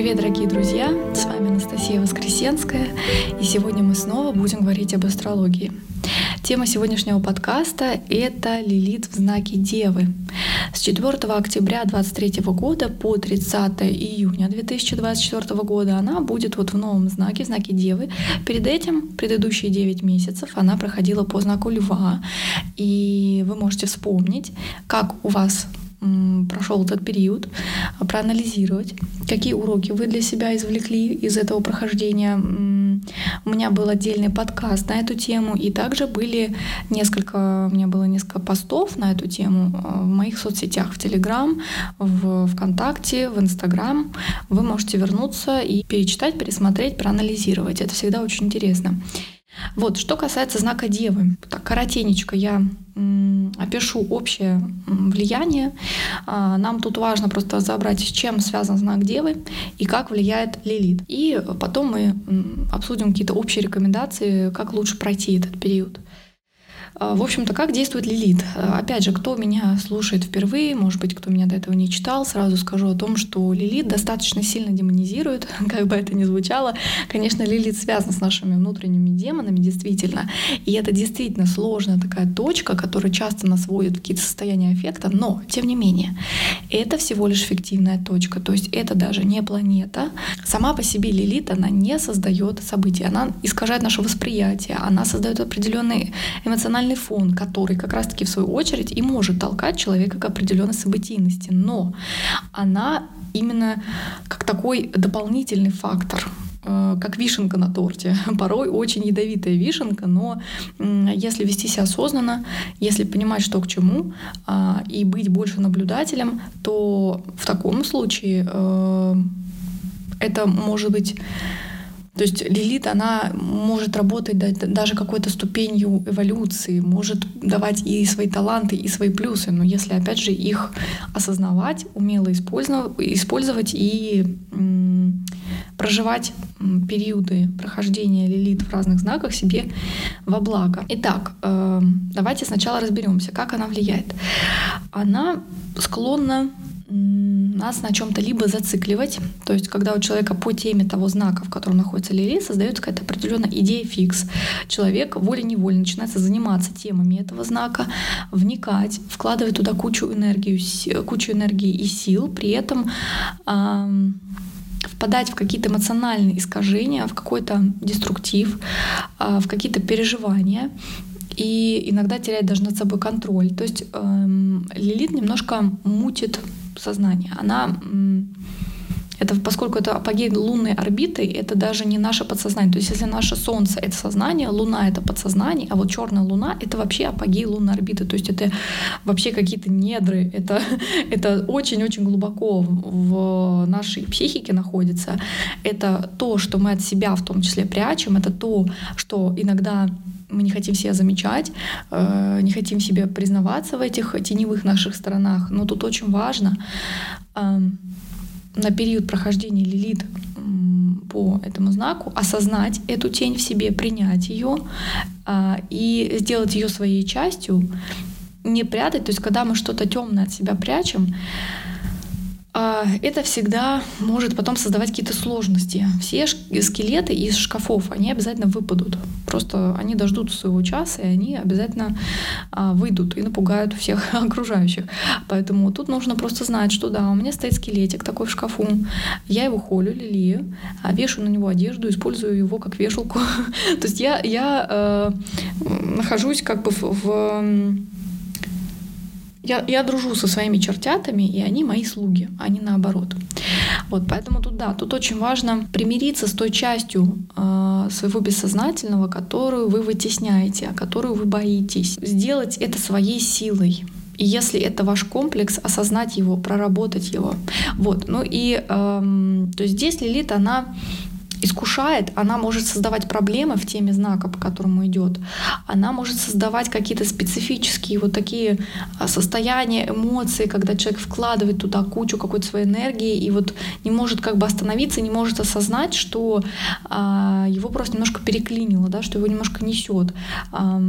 Привет, дорогие друзья! С вами Анастасия Воскресенская, и сегодня мы снова будем говорить об астрологии. Тема сегодняшнего подкаста — это Лилит в знаке Девы. С 4 октября 2023 года по 30 июня 2024 года она будет вот в новом знаке, в знаке Девы. Перед этим, предыдущие 9 месяцев, она проходила по знаку Льва. И вы можете вспомнить, как у вас прошел этот период, а, проанализировать, какие уроки вы для себя извлекли из этого прохождения. У меня был отдельный подкаст на эту тему, и также были несколько, у меня было несколько постов на эту тему а, в моих соцсетях, в Телеграм, в ВКонтакте, в Инстаграм. Вы можете вернуться и перечитать, пересмотреть, проанализировать. Это всегда очень интересно. Вот, что касается знака Девы, так коротенечко я опишу общее влияние. А, нам тут важно просто разобрать, с чем связан знак Девы и как влияет Лилит. И потом мы обсудим какие-то общие рекомендации, как лучше пройти этот период. А, в общем-то, как действует Лилит? А, опять же, кто меня слушает впервые, может быть, кто меня до этого не читал, сразу скажу о том, что Лилит достаточно сильно демонизирует, как бы это ни звучало. Конечно, Лилит связан с нашими внутренними демонами, действительно. И это действительно сложная такая точка, которая часто нас вводит в какие-то состояния аффекта, но, тем не менее, это всего лишь фиктивная точка. То есть это даже не планета. Сама по себе Лилит, она не создает события, она искажает наше восприятие, она создает определенный эмоциональный эмоциональный фон, который как раз-таки в свою очередь и может толкать человека к определенной событийности. Но она именно как такой дополнительный фактор э, как вишенка на торте. Порой очень ядовитая вишенка, но если вести себя осознанно, если понимать, что к чему, а, и быть больше наблюдателем, то в таком случае э, это может быть то есть Лилит, она может работать даже какой-то ступенью эволюции, может давать и свои таланты, и свои плюсы, но если, опять же, их осознавать, умело использовать и проживать периоды прохождения Лилит в разных знаках себе во благо. Итак, э, давайте сначала разберемся, как она влияет. Она склонна нас на чем-то либо зацикливать, то есть когда у человека по теме того знака, в котором находится Лилит, создается какая-то определенная идея фикс. Человек волей-неволей начинается заниматься темами этого знака, вникать, вкладывать туда кучу энергии, кучу энергии и сил, при этом эм, впадать в какие-то эмоциональные искажения, в какой-то деструктив, э, в какие-то переживания и иногда терять даже над собой контроль. То есть эм, Лилит немножко мутит сознание. Она это, поскольку это апогей лунной орбиты, это даже не наше подсознание. То есть если наше Солнце — это сознание, Луна — это подсознание, а вот черная Луна — это вообще апогей лунной орбиты. То есть это вообще какие-то недры, это, это очень-очень глубоко в нашей психике находится. Это то, что мы от себя в том числе прячем, это то, что иногда мы не хотим себя замечать, э, не хотим себе признаваться в этих теневых наших сторонах. Но тут очень важно эм, на период прохождения лилит по этому знаку осознать эту тень в себе, принять ее а, и сделать ее своей частью, не прятать. То есть, когда мы что-то темное от себя прячем, это всегда может потом создавать какие-то сложности. Все скелеты из шкафов, они обязательно выпадут. Просто они дождут своего часа, и они обязательно а, выйдут и напугают всех окружающих. Поэтому тут нужно просто знать, что да, у меня стоит скелетик такой в шкафу, я его холю, лилию, а вешаю на него одежду, использую его как вешалку. То есть я, я э, нахожусь как бы в, в я, я дружу со своими чертятами, и они мои слуги, а не наоборот. Вот, поэтому тут да, тут очень важно примириться с той частью э, своего бессознательного, которую вы вытесняете, о которую вы боитесь. Сделать это своей силой. И если это ваш комплекс, осознать его, проработать его. Вот. Ну и эм, то есть здесь Лилит, она искушает, она может создавать проблемы в теме знака, по которому идет. Она может создавать какие-то специфические вот такие а, состояния, эмоции, когда человек вкладывает туда кучу какой-то своей энергии и вот не может как бы остановиться, не может осознать, что а, его просто немножко переклинило, да, что его немножко несет. А,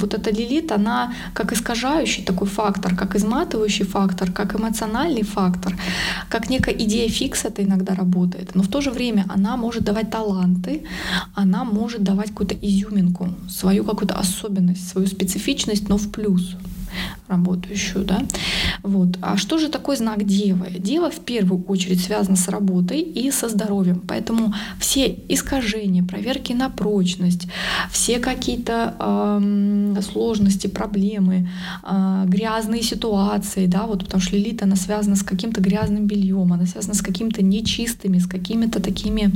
вот эта лилит, она как искажающий такой фактор, как изматывающий фактор, как эмоциональный фактор, как некая идея фикса это иногда работает. Но в то же время она может давать таланты, она может давать какую-то изюминку, свою какую-то особенность, свою специфичность, но в плюс работающую, да. Вот. А что же такое знак Девы? Дева в первую очередь связана с работой и со здоровьем, поэтому все искажения, проверки на прочность, все какие-то э, сложности, проблемы, э, грязные ситуации, да, вот потому что Лилит, она связана с каким-то грязным бельем, она связана с какими-то нечистыми, с какими-то такими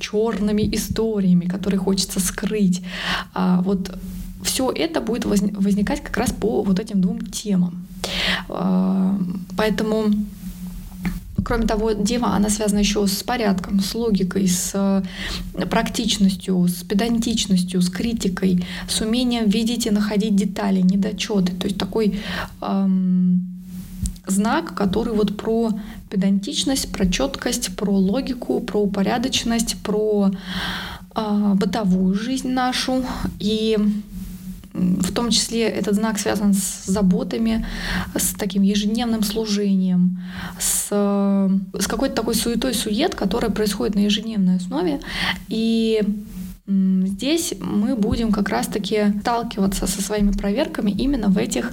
черными историями, которые хочется скрыть. А вот все это будет возникать как раз по вот этим двум темам. А, поэтому Кроме того, дева, она связана еще с порядком, с логикой, с э, практичностью, с педантичностью, с критикой, с умением видеть и находить детали, недочеты. То есть такой эм, знак, который вот про педантичность, про четкость, про логику, про упорядоченность, про э, бытовую жизнь нашу. И в том числе этот знак связан с заботами, с таким ежедневным служением, с, с какой-то такой суетой-сует, которая происходит на ежедневной основе. И здесь мы будем как раз-таки сталкиваться со своими проверками именно в этих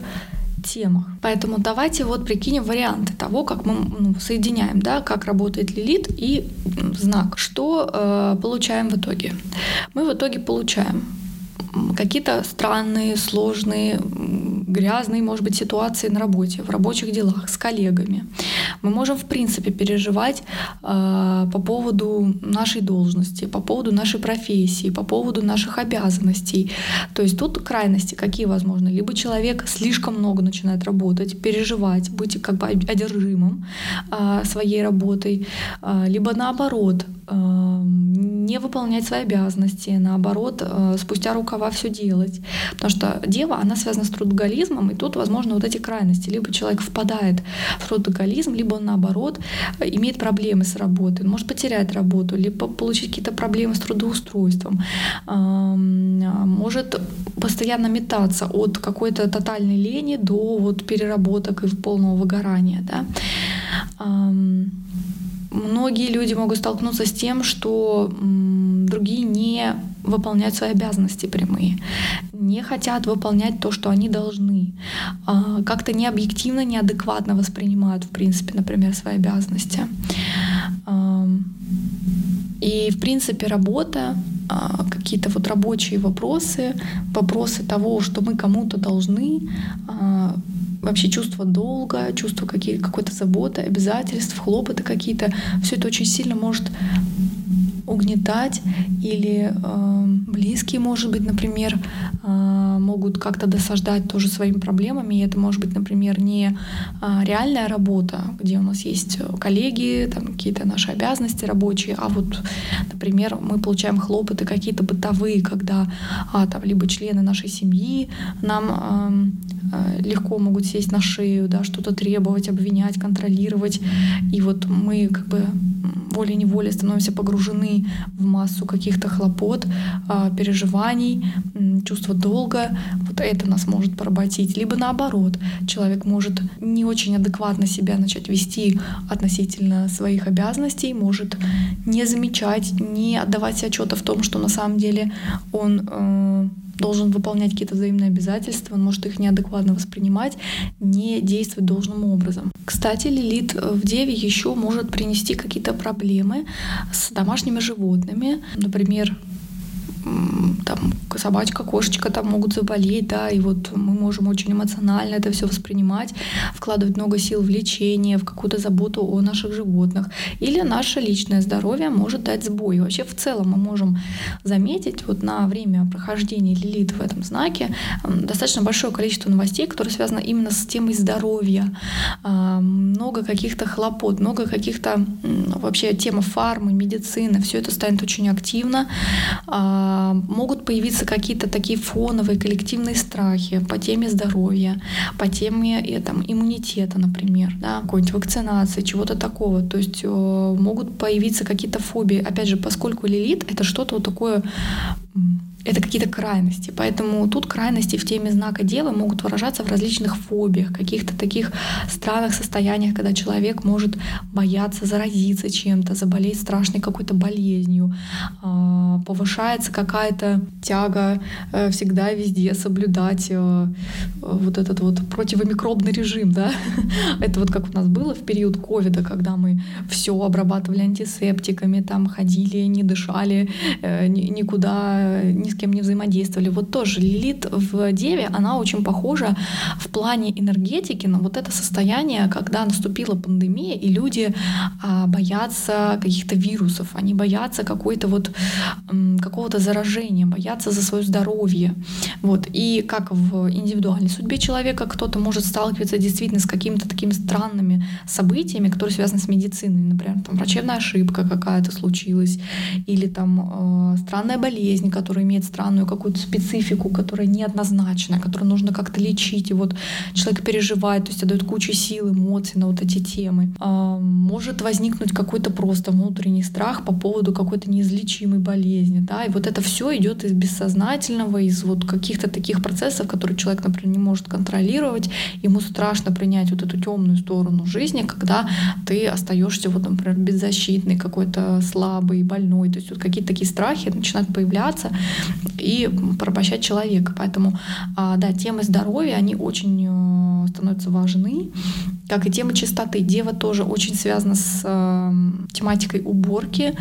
темах. Поэтому давайте вот прикинем варианты того, как мы ну, соединяем, да, как работает лилит и знак. Что э, получаем в итоге? Мы в итоге получаем какие-то странные, сложные, грязные, может быть, ситуации на работе, в рабочих делах, с коллегами. Мы можем, в принципе, переживать э, по поводу нашей должности, по поводу нашей профессии, по поводу наших обязанностей. То есть тут крайности какие возможны? Либо человек слишком много начинает работать, переживать, быть как бы одержимым э, своей работой, э, либо наоборот, э, не выполнять свои обязанности, наоборот, э, спустя рукава все делать. Потому что дева, она связана с трудоголизмом, и тут, возможно, вот эти крайности. Либо человек впадает в трудоголизм, либо он, наоборот, имеет проблемы с работой, он может потерять работу, либо получить какие-то проблемы с трудоустройством, может постоянно метаться от какой-то тотальной лени до вот переработок и полного выгорания. Да? Многие люди могут столкнуться с тем, что другие не выполняют свои обязанности прямые, не хотят выполнять то, что они должны, а, как-то необъективно, неадекватно воспринимают, в принципе, например, свои обязанности. И, в принципе, работа, а, какие-то вот рабочие вопросы, вопросы того, что мы кому-то должны, а, вообще чувство долга, чувство какой-то заботы, обязательств, хлопоты какие-то, все это очень сильно может угнетать или э, близкие, может быть, например, э, могут как-то досаждать тоже своими проблемами. И это может быть, например, не э, реальная работа, где у нас есть коллеги, там какие-то наши обязанности рабочие, а вот, например, мы получаем хлопоты какие-то бытовые, когда а, там либо члены нашей семьи нам э, легко могут сесть на шею, да, что-то требовать, обвинять, контролировать, и вот мы как бы волей-неволей становимся погружены в массу каких-то хлопот, а, переживаний, чувства долга. Вот это нас может поработить. Либо наоборот, человек может не очень адекватно себя начать вести относительно своих обязанностей, может не замечать, не отдавать себе отчета в том, что на самом деле он э, должен выполнять какие-то взаимные обязательства, он может их неадекватно воспринимать, не действовать должным образом. Кстати, лилит в Деве еще может принести какие-то проблемы с домашними животными. Например, там собачка, кошечка там могут заболеть, да, и вот мы можем очень эмоционально это все воспринимать, вкладывать много сил в лечение, в какую-то заботу о наших животных. Или наше личное здоровье может дать сбой. Вообще в целом мы можем заметить вот на время прохождения лилит в этом знаке достаточно большое количество новостей, которые связаны именно с темой здоровья. А, много каких-то хлопот, много каких-то вообще тема фармы, медицины, все это станет очень активно а, могут появиться какие-то такие фоновые коллективные страхи по теме здоровья, по теме и, там, иммунитета, например, да, какой-нибудь вакцинации, чего-то такого. То есть э, могут появиться какие-то фобии. Опять же, поскольку лилит — это что-то вот такое это какие-то крайности. Поэтому тут крайности в теме знака Девы могут выражаться в различных фобиях, каких-то таких странных состояниях, когда человек может бояться заразиться чем-то, заболеть страшной какой-то болезнью, а, повышается какая-то тяга э, всегда везде соблюдать э, вот этот вот противомикробный режим, да, это вот как у нас было в период ковида, когда мы все обрабатывали антисептиками, там ходили, не дышали, э, никуда ни с кем не взаимодействовали. Вот тоже Лилит в Деве, она очень похожа в плане энергетики на вот это состояние, когда наступила пандемия, и люди а, боятся каких-то вирусов, они боятся какой-то вот какого-то заражения, боятся за свое здоровье. Вот. И как в индивидуальной судьбе человека кто-то может сталкиваться действительно с какими-то такими странными событиями, которые связаны с медициной. Например, там врачебная ошибка какая-то случилась, или там э, странная болезнь, которая имеет странную какую-то специфику, которая неоднозначная, которую нужно как-то лечить. И вот человек переживает, то есть отдает кучу сил, эмоций на вот эти темы. Э, может возникнуть какой-то просто внутренний страх по поводу какой-то неизлечимой болезни. Да? И вот это все идет из бессознательного, из вот каких-то таких процессов, которые человек, например, не может контролировать. Ему страшно принять вот эту темную сторону жизни, когда ты остаешься вот, например, беззащитный, какой-то слабый, больной. То есть вот какие-то такие страхи начинают появляться и порабощать человека. Поэтому, а, да, темы здоровья, они очень э, становятся важны, как и тема чистоты. Дева тоже очень связана с э, тематикой уборки,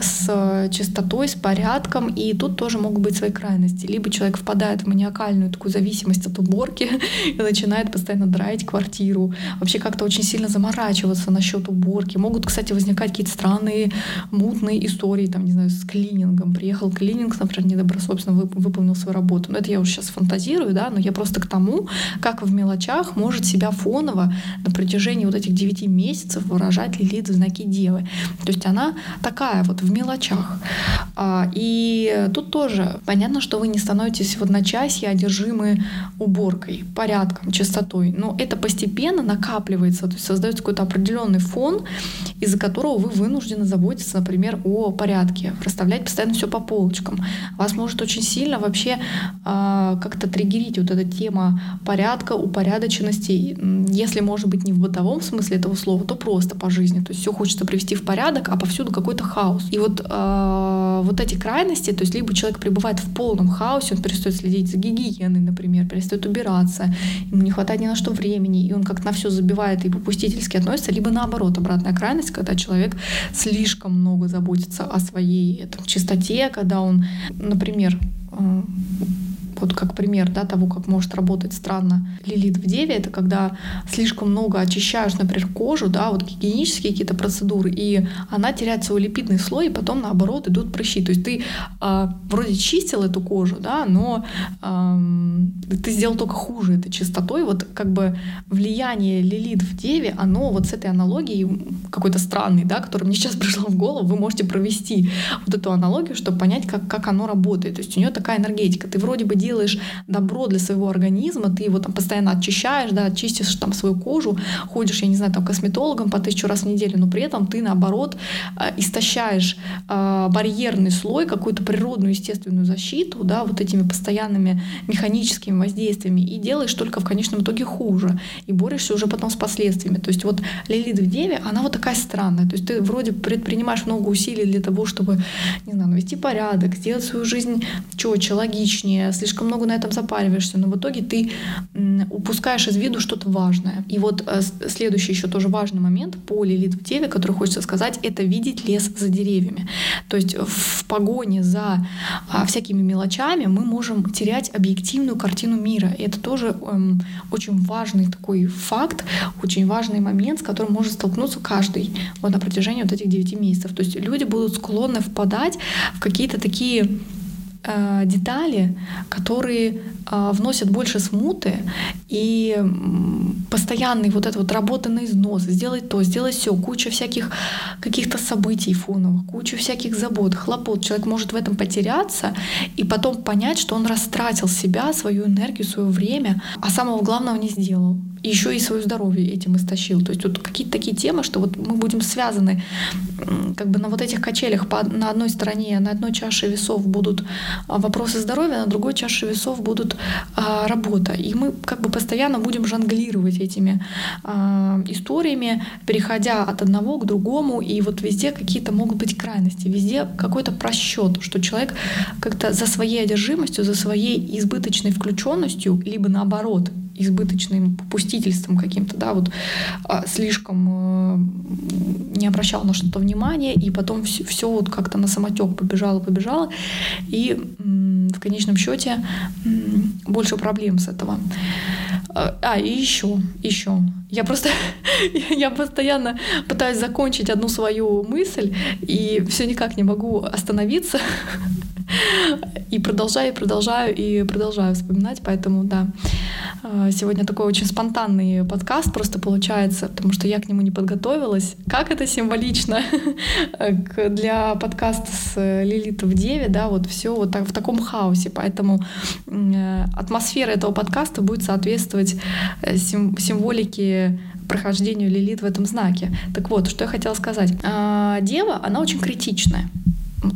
с чистотой, с порядком, и тут тоже могут быть свои крайности. Либо человек впадает в маниакальную такую зависимость от уборки и начинает постоянно драить квартиру, вообще как-то очень сильно заморачиваться насчет уборки. Могут, кстати, возникать какие-то странные, мутные истории, там, не знаю, с клинингом. Приехал клининг, например, недобросовестно выполнил свою работу. Но это я уже сейчас фантазирую, да, но я просто к тому, как в мелочах может себя фоново на протяжении вот этих 9 месяцев выражать Лилит знаки Девы. То есть она такая вот в мелочах. А, и тут тоже понятно, что вы не становитесь в одночасье одержимы уборкой, порядком, чистотой. Но это постепенно накапливается, то есть создается какой-то определенный фон, из-за которого вы вынуждены заботиться, например, о порядке, расставлять постоянно все по полочкам. Вас очень сильно вообще э, как-то триггерить вот эта тема порядка, упорядоченности, если, может быть, не в бытовом смысле этого слова, то просто по жизни. То есть все хочется привести в порядок, а повсюду какой-то хаос. И вот, э, вот эти крайности, то есть либо человек пребывает в полном хаосе, он перестает следить за гигиеной, например, перестает убираться, ему не хватает ни на что времени, и он как-то на все забивает и попустительски относится, либо наоборот, обратная крайность, когда человек слишком много заботится о своей там, чистоте, когда он, например, э, вот как пример да, того, как может работать странно лилит в деве, это когда слишком много очищаешь, например, кожу, да, вот гигиенические какие-то процедуры, и она теряет свой липидный слой, и потом наоборот идут прыщи. То есть ты э, вроде чистил эту кожу, да, но э, ты сделал только хуже этой чистотой. Вот как бы влияние лилит в деве, оно вот с этой аналогией какой-то странный, да, который мне сейчас пришло в голову, вы можете провести вот эту аналогию, чтобы понять, как, как оно работает. То есть у нее такая энергетика. Ты вроде бы делаешь добро для своего организма, ты его там постоянно очищаешь, да, чистишь там свою кожу, ходишь, я не знаю, там косметологом по тысячу раз в неделю, но при этом ты наоборот э, истощаешь э, барьерный слой, какую-то природную естественную защиту, да, вот этими постоянными механическими воздействиями и делаешь только в конечном итоге хуже и борешься уже потом с последствиями. То есть вот Лилит в Деве, она вот такая странная. То есть ты вроде предпринимаешь много усилий для того, чтобы, не знаю, навести порядок, сделать свою жизнь четче, логичнее, слишком слишком много на этом запариваешься, но в итоге ты упускаешь из виду что-то важное. И вот э, следующий еще тоже важный момент по Лилит в Деве, который хочется сказать, это видеть лес за деревьями. То есть в погоне за а, всякими мелочами мы можем терять объективную картину мира. И это тоже эм, очень важный такой факт, очень важный момент, с которым может столкнуться каждый вот на протяжении вот этих 9 месяцев. То есть люди будут склонны впадать в какие-то такие детали, которые э, вносят больше смуты и постоянный вот этот вот работа на износ, сделать то, сделать все, куча всяких каких-то событий фоновых, куча всяких забот, хлопот. Человек может в этом потеряться и потом понять, что он растратил себя, свою энергию, свое время, а самого главного не сделал. Еще и свое здоровье этим истощил. То есть вот какие-то такие темы, что вот мы будем связаны как бы на вот этих качелях по, на одной стороне, на одной чаше весов будут а, вопросы здоровья, на другой чаше весов будут а, работа. И мы как бы постоянно будем жонглировать этими а, историями, переходя от одного к другому, и вот везде какие-то могут быть крайности, везде какой-то просчет, что человек как-то за своей одержимостью, за своей избыточной включенностью, либо наоборот, избыточным попустительством каким-то, да, вот а, слишком а, не обращал на что-то внимания, и потом все, все вот как-то на самотек побежало, побежало, и в конечном счете больше проблем с этого. А, а и еще, еще. Я просто, я постоянно пытаюсь закончить одну свою мысль, и все никак не могу остановиться. И продолжаю, и продолжаю, и продолжаю вспоминать, поэтому, да, а, сегодня такой очень спонтанный подкаст просто получается, потому что я к нему не подготовилась. Как это символично для подкаста с Лилит в Деве, да, вот все вот так, в таком хаосе, поэтому атмосфера этого подкаста будет соответствовать э, символике прохождению Лилит в этом знаке. Так вот, что я хотела сказать. А, дева, она очень критичная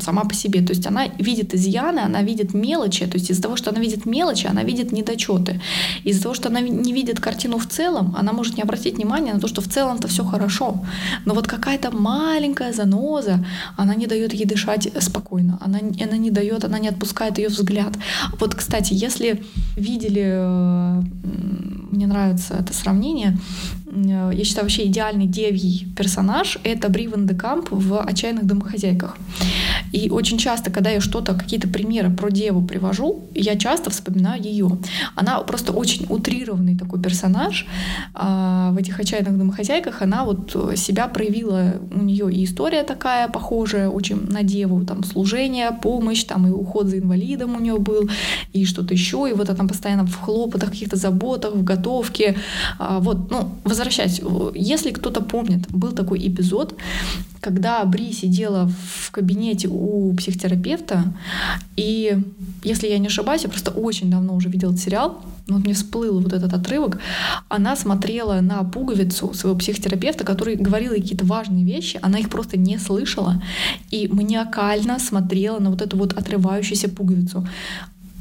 сама по себе. То есть она видит изъяны, она видит мелочи. То есть из-за того, что она видит мелочи, она видит недочеты. Из-за того, что она не видит картину в целом, она может не обратить внимания на то, что в целом-то все хорошо. Но вот какая-то маленькая заноза, она не дает ей дышать спокойно. Она, она не дает, она не отпускает ее взгляд. Вот, кстати, если видели, э, мне нравится это сравнение, я считаю, вообще идеальный девий персонаж — это Бри Ван де Камп в «Отчаянных домохозяйках». И очень часто, когда я что-то, какие-то примеры про деву привожу, я часто вспоминаю ее. Она просто очень утрированный такой персонаж. А в этих отчаянных домохозяйках она вот себя проявила, у нее и история такая похожая, очень на деву, там служение, помощь, там и уход за инвалидом у нее был, и что-то еще, и вот она постоянно в хлопотах, каких-то заботах, в готовке. А вот, ну, возвращаясь, если кто-то помнит, был такой эпизод, когда Бри сидела в кабинете у психотерапевта, и, если я не ошибаюсь, я просто очень давно уже видела этот сериал, вот мне всплыл вот этот отрывок, она смотрела на пуговицу своего психотерапевта, который говорил ей какие-то важные вещи, она их просто не слышала, и маниакально смотрела на вот эту вот отрывающуюся пуговицу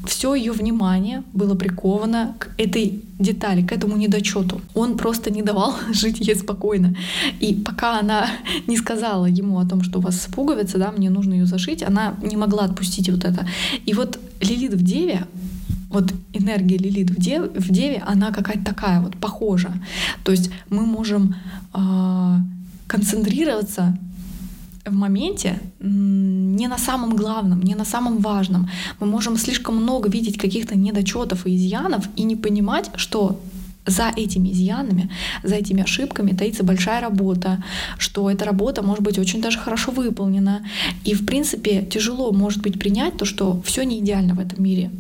все ее внимание было приковано к этой детали, к этому недочету. Он просто не давал жить ей спокойно. И пока она не сказала ему о том, что у вас пуговица, да, мне нужно ее зашить, она не могла отпустить вот это. И вот Лилит в Деве, вот энергия Лилит в Деве, в деве она какая-то такая вот похожа. То есть мы можем э, концентрироваться в моменте не на самом главном, не на самом важном. Мы можем слишком много видеть каких-то недочетов и изъянов и не понимать, что за этими изъянами, за этими ошибками таится большая работа, что эта работа может быть очень даже хорошо выполнена. И, в принципе, тяжело может быть принять то, что все не идеально в этом мире.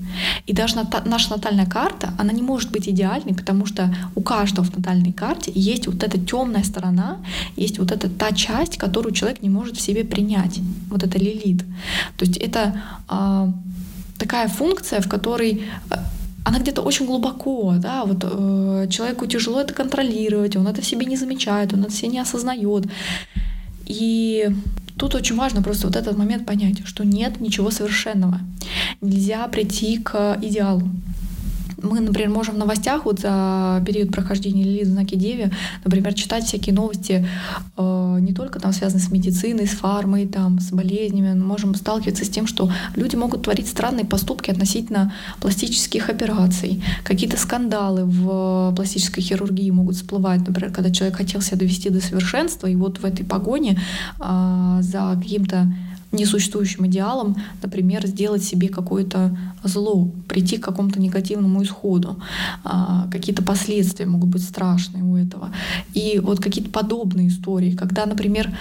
И даже наша натальная карта, она не может быть идеальной, потому что у каждого в натальной карте есть вот эта темная сторона, есть вот эта та часть, которую человек не может в себе принять. Вот это лилит. То есть это э, такая функция, в которой она где-то очень глубоко, да, вот э, человеку тяжело это контролировать, он это в себе не замечает, он это себе не осознает. И тут очень важно просто вот этот момент понять, что нет ничего совершенного. Нельзя прийти к идеалу. Мы, например, можем в новостях вот за период прохождения Лилит знаки Деви, например, читать всякие новости э, не только там связанные с медициной, с фармой, там, с болезнями, мы можем сталкиваться с тем, что люди могут творить странные поступки относительно пластических операций. Какие-то скандалы в пластической хирургии могут всплывать, например, когда человек хотел себя довести до совершенства, и вот в этой погоне э, за каким-то несуществующим идеалом, например, сделать себе какое-то зло, прийти к какому-то негативному исходу. А, какие-то последствия могут быть страшные у этого. И вот какие-то подобные истории, когда, например,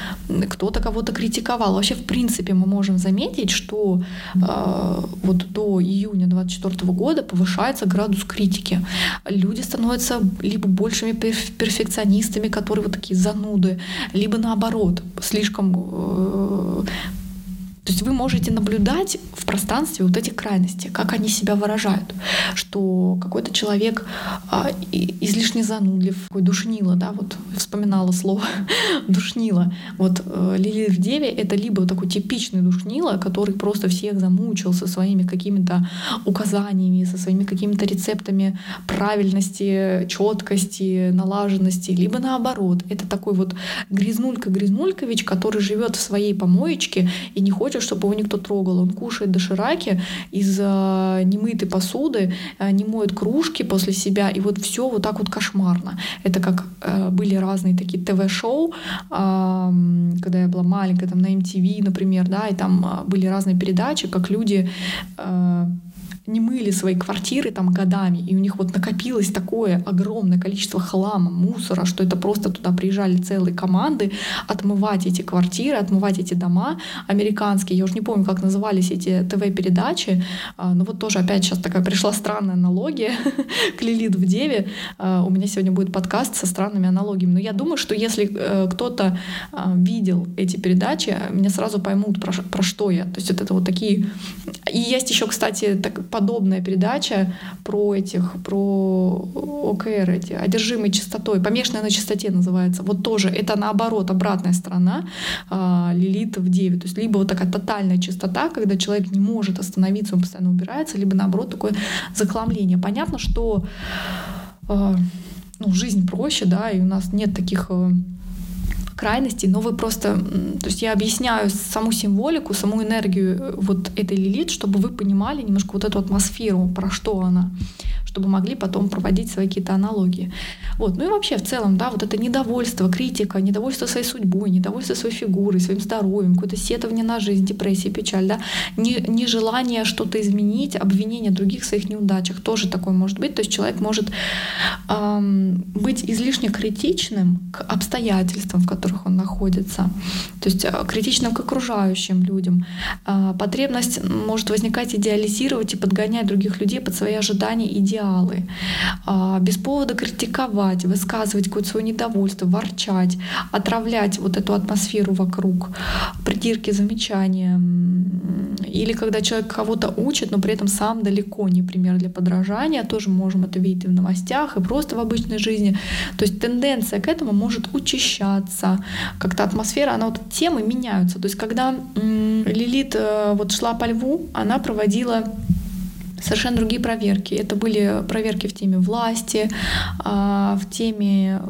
кто-то кого-то критиковал. Вообще, в принципе, мы можем заметить, что а, вот до июня 2024 года повышается градус критики. Люди становятся либо большими перфекционистами, которые вот такие зануды, либо наоборот, слишком э, То есть вы можете наблюдать в пространстве вот эти крайности, как они себя выражают, что какой-то человек а, излишне занудлив, такой душнило, да, вот вспоминала слово душнило. Вот э, Лили в Деве — это либо такой типичный душнило, который просто всех замучил со своими какими-то указаниями, со своими какими-то рецептами правильности, четкости, налаженности, либо наоборот, это такой вот грязнулька-грязнулькович, который живет в своей помоечке и не хочет хочет, чтобы его никто трогал. Он кушает дошираки из э, немытой посуды, э, не моет кружки после себя, и вот все вот так вот кошмарно. Это как э, были разные такие ТВ-шоу, когда я была маленькая, там на MTV, например, да, и там э, были разные передачи, как люди не мыли свои квартиры там годами, и у них вот накопилось такое огромное количество хлама, мусора, что это просто туда приезжали целые команды отмывать эти квартиры, отмывать эти дома американские. Я уже не помню, как назывались эти ТВ-передачи, а, но вот тоже опять сейчас такая пришла странная аналогия к Лилит в Деве. А, у меня сегодня будет подкаст со странными аналогиями. Но я думаю, что если э, кто-то а, видел эти передачи, меня сразу поймут, про, про что я. То есть это, вот такие... И есть еще, кстати, так, подобная передача про этих, про ОКР, эти, одержимой частотой, помешанная на частоте называется. Вот тоже это наоборот, обратная сторона э, Лилит в Деве. То есть либо вот такая тотальная частота, когда человек не может остановиться, он постоянно убирается, либо наоборот такое закламление. Понятно, что э, ну, жизнь проще, да, и у нас нет таких э, крайностей, но вы просто, то есть я объясняю саму символику, саму энергию э, вот этой лилит, чтобы вы понимали немножко вот эту атмосферу, про что она чтобы могли потом проводить свои какие-то аналогии. Вот. Ну и вообще в целом, да, вот это недовольство, критика, недовольство своей судьбой, недовольство своей фигурой, своим здоровьем, какое-то сетование на жизнь, депрессия, печаль, да, нежелание что-то изменить, обвинение других в своих неудачах тоже такое может быть. То есть человек может эм, быть излишне критичным к обстоятельствам, в которых он находится, то есть э, критичным к окружающим людям. Э, потребность может возникать идеализировать и подгонять других людей под свои ожидания идеалы идеалы, а, без повода критиковать, высказывать какое-то свое недовольство, ворчать, отравлять вот эту атмосферу вокруг, придирки, замечания. Или когда человек кого-то учит, но при этом сам далеко не пример для подражания, тоже можем это видеть и в новостях, и просто в обычной жизни. То есть тенденция к этому может учащаться, как-то атмосфера, она вот темы меняются. То есть когда Лилит э, вот шла по льву, она проводила совершенно другие проверки. Это были проверки в теме власти, а, в теме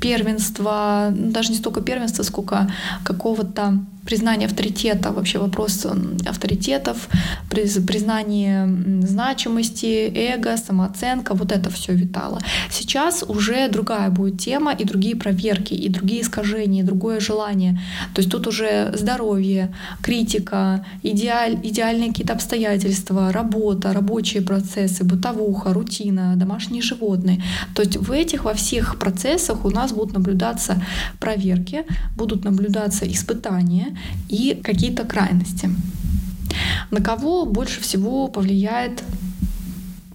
первенства, ну, даже не столько первенства, сколько какого-то признание авторитета, вообще вопрос авторитетов, признание значимости, эго, самооценка, вот это все витало. Сейчас уже другая будет тема и другие проверки, и другие искажения, и другое желание. То есть тут уже здоровье, критика, идеаль, идеальные какие-то обстоятельства, работа, рабочие процессы, бытовуха, рутина, домашние животные. То есть в этих во всех процессах у нас будут наблюдаться проверки, будут наблюдаться испытания, и какие-то крайности. На кого больше всего повлияет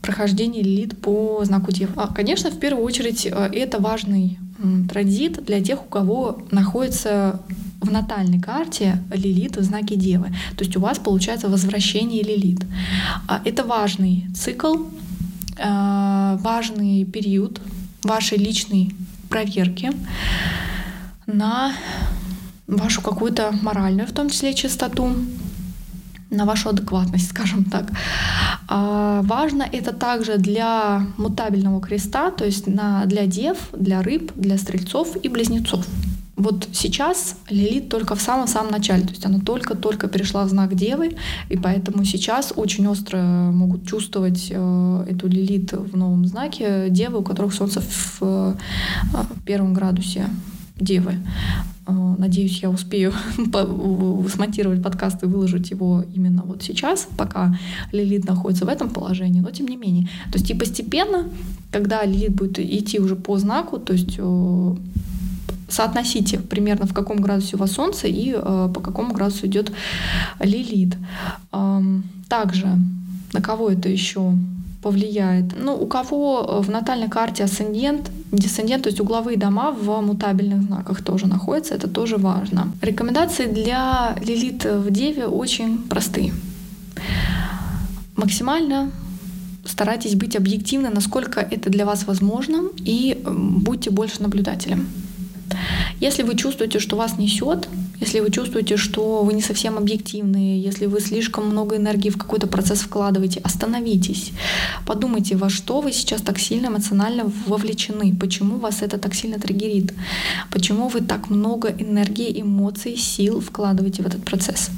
прохождение лилит по знаку Дев? А, конечно, в первую очередь э, это важный транзит для тех, у кого находится в натальной карте Лилит в знаке Девы. То есть у вас получается возвращение Лилит. А, это важный цикл, э, важный период вашей личной проверки на вашу какую-то моральную, в том числе чистоту, на вашу адекватность, скажем так. А важно это также для мутабельного креста, то есть на, для дев, для рыб, для стрельцов и близнецов. Вот сейчас Лилит только в самом-самом начале, то есть она только-только перешла в знак Девы, и поэтому сейчас очень остро могут чувствовать э, эту Лилит в новом знаке Девы, у которых Солнце в, э, в первом градусе Девы. Э, надеюсь, я успею смонтировать подкаст и выложить его именно вот сейчас, пока Лилит находится в этом положении, но тем не менее. То есть и постепенно, когда Лилит будет идти уже по знаку, то есть э, соотносите примерно в каком градусе у вас Солнце и э, по какому градусу идет Лилит. Эм, также на кого это еще повлияет? Ну, у кого в натальной карте асцендент Десцендент, то есть угловые дома в мутабельных знаках тоже находятся, это тоже важно. Рекомендации для Лилит в Деве очень простые. Максимально старайтесь быть объективны, насколько это для вас возможно, и будьте больше наблюдателем. Если вы чувствуете, что вас несет, если вы чувствуете, что вы не совсем объективны, если вы слишком много энергии в какой-то процесс вкладываете, остановитесь. Подумайте, во что вы сейчас так сильно эмоционально вовлечены, почему вас это так сильно триггерит, почему вы так много энергии, эмоций, сил вкладываете в этот процесс.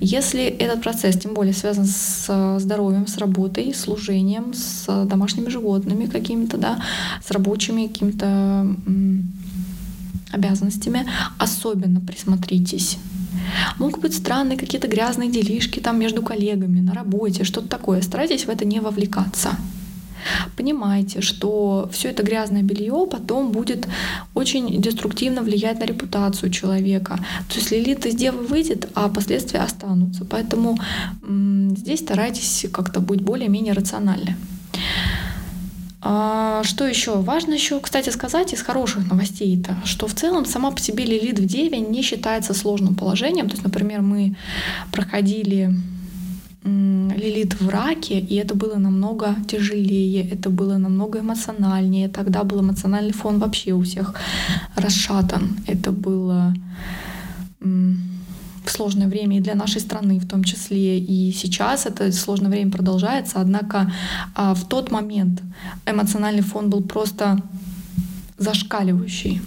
Если этот процесс, тем более, связан с здоровьем, с работой, служением, с домашними животными какими-то, да, с рабочими какими-то обязанностями, особенно присмотритесь. Могут быть странные какие-то грязные делишки там между коллегами, на работе, что-то такое. Старайтесь в это не вовлекаться. Понимайте, что все это грязное белье потом будет очень деструктивно влиять на репутацию человека. То есть лилит из девы выйдет, а последствия останутся. Поэтому здесь старайтесь как-то быть более-менее рациональны. А, что еще? Важно еще, кстати, сказать из хороших новостей, это, что в целом сама по себе лилит в Деве не считается сложным положением. То есть, например, мы проходили Лилит в раке, и это было намного тяжелее, это было намного эмоциональнее. Тогда был эмоциональный фон вообще у всех расшатан. Это было сложное время и для нашей страны в том числе. И сейчас это сложное время продолжается. Однако а, в тот момент эмоциональный фон был просто зашкаливающий.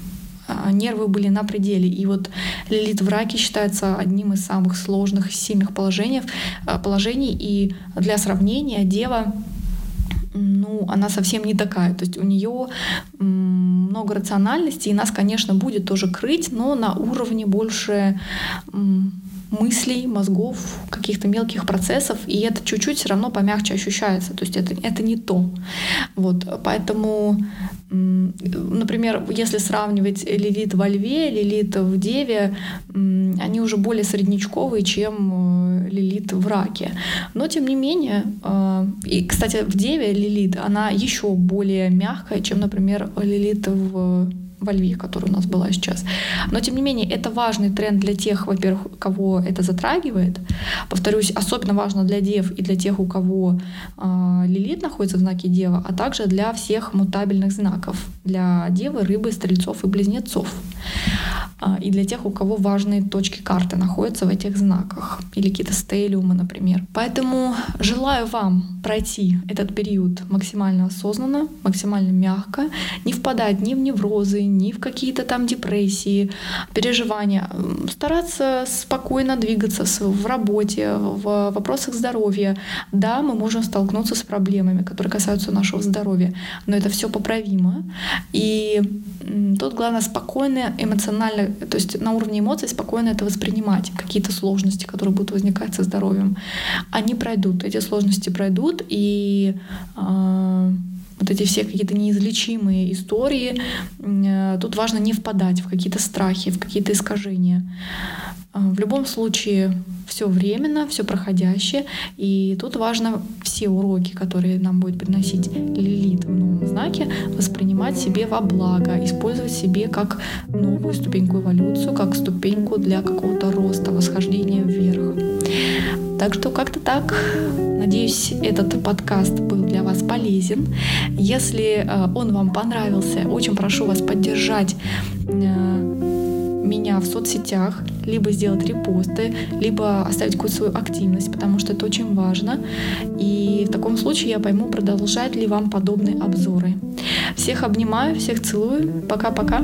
А, нервы были на пределе. И вот Лилит в раке считается одним из самых сложных сильных положений, а, положений. И для сравнения Дева ну, она совсем не такая. То есть у нее много рациональности, и нас, конечно, будет тоже крыть, но на уровне больше мыслей, мозгов, каких-то мелких процессов, и это чуть-чуть все равно помягче ощущается. То есть это, это не то. Вот, поэтому, например, если сравнивать лилит во льве, лилит в деве, они уже более среднячковые, чем э, лилит в раке. Но, тем не менее, э, и, кстати, в деве лилит, она еще более мягкая, чем, например, лилит в во Льве, которая у нас была сейчас. Но, тем не менее, это важный тренд для тех, во-первых, кого это затрагивает. Повторюсь, особенно важно для дев и для тех, у кого э, лилит находится в знаке дева, а также для всех мутабельных знаков. Для девы, рыбы, стрельцов и близнецов. Э, и для тех, у кого важные точки карты находятся в этих знаках. Или какие-то стелиумы, например. Поэтому желаю вам пройти этот период максимально осознанно, максимально мягко, не впадать ни в неврозы, ни в какие-то там депрессии, переживания. Стараться спокойно двигаться в работе, в вопросах здоровья. Да, мы можем столкнуться с проблемами, которые касаются нашего здоровья, но это все поправимо. И тут главное спокойно, эмоционально, то есть на уровне эмоций спокойно это воспринимать, какие-то сложности, которые будут возникать со здоровьем. Они пройдут, эти сложности пройдут, и э, вот эти все какие-то неизлечимые истории, э, тут важно не впадать в какие-то страхи, в какие-то искажения. Э, в любом случае все временно, все проходящее, и тут важно все уроки, которые нам будет приносить Лилит в новом знаке, воспринимать себе во благо, использовать себе как новую ступеньку эволюцию, как ступеньку для какого-то роста, восхождения вверх. Так что как-то так. Надеюсь, этот подкаст был для вас полезен. Если э, он вам понравился, очень прошу вас поддержать э, меня в соцсетях, либо сделать репосты, либо оставить какую-то свою активность, потому что это очень важно. И в таком случае я пойму, продолжать ли вам подобные обзоры. Всех обнимаю, всех целую. Пока-пока.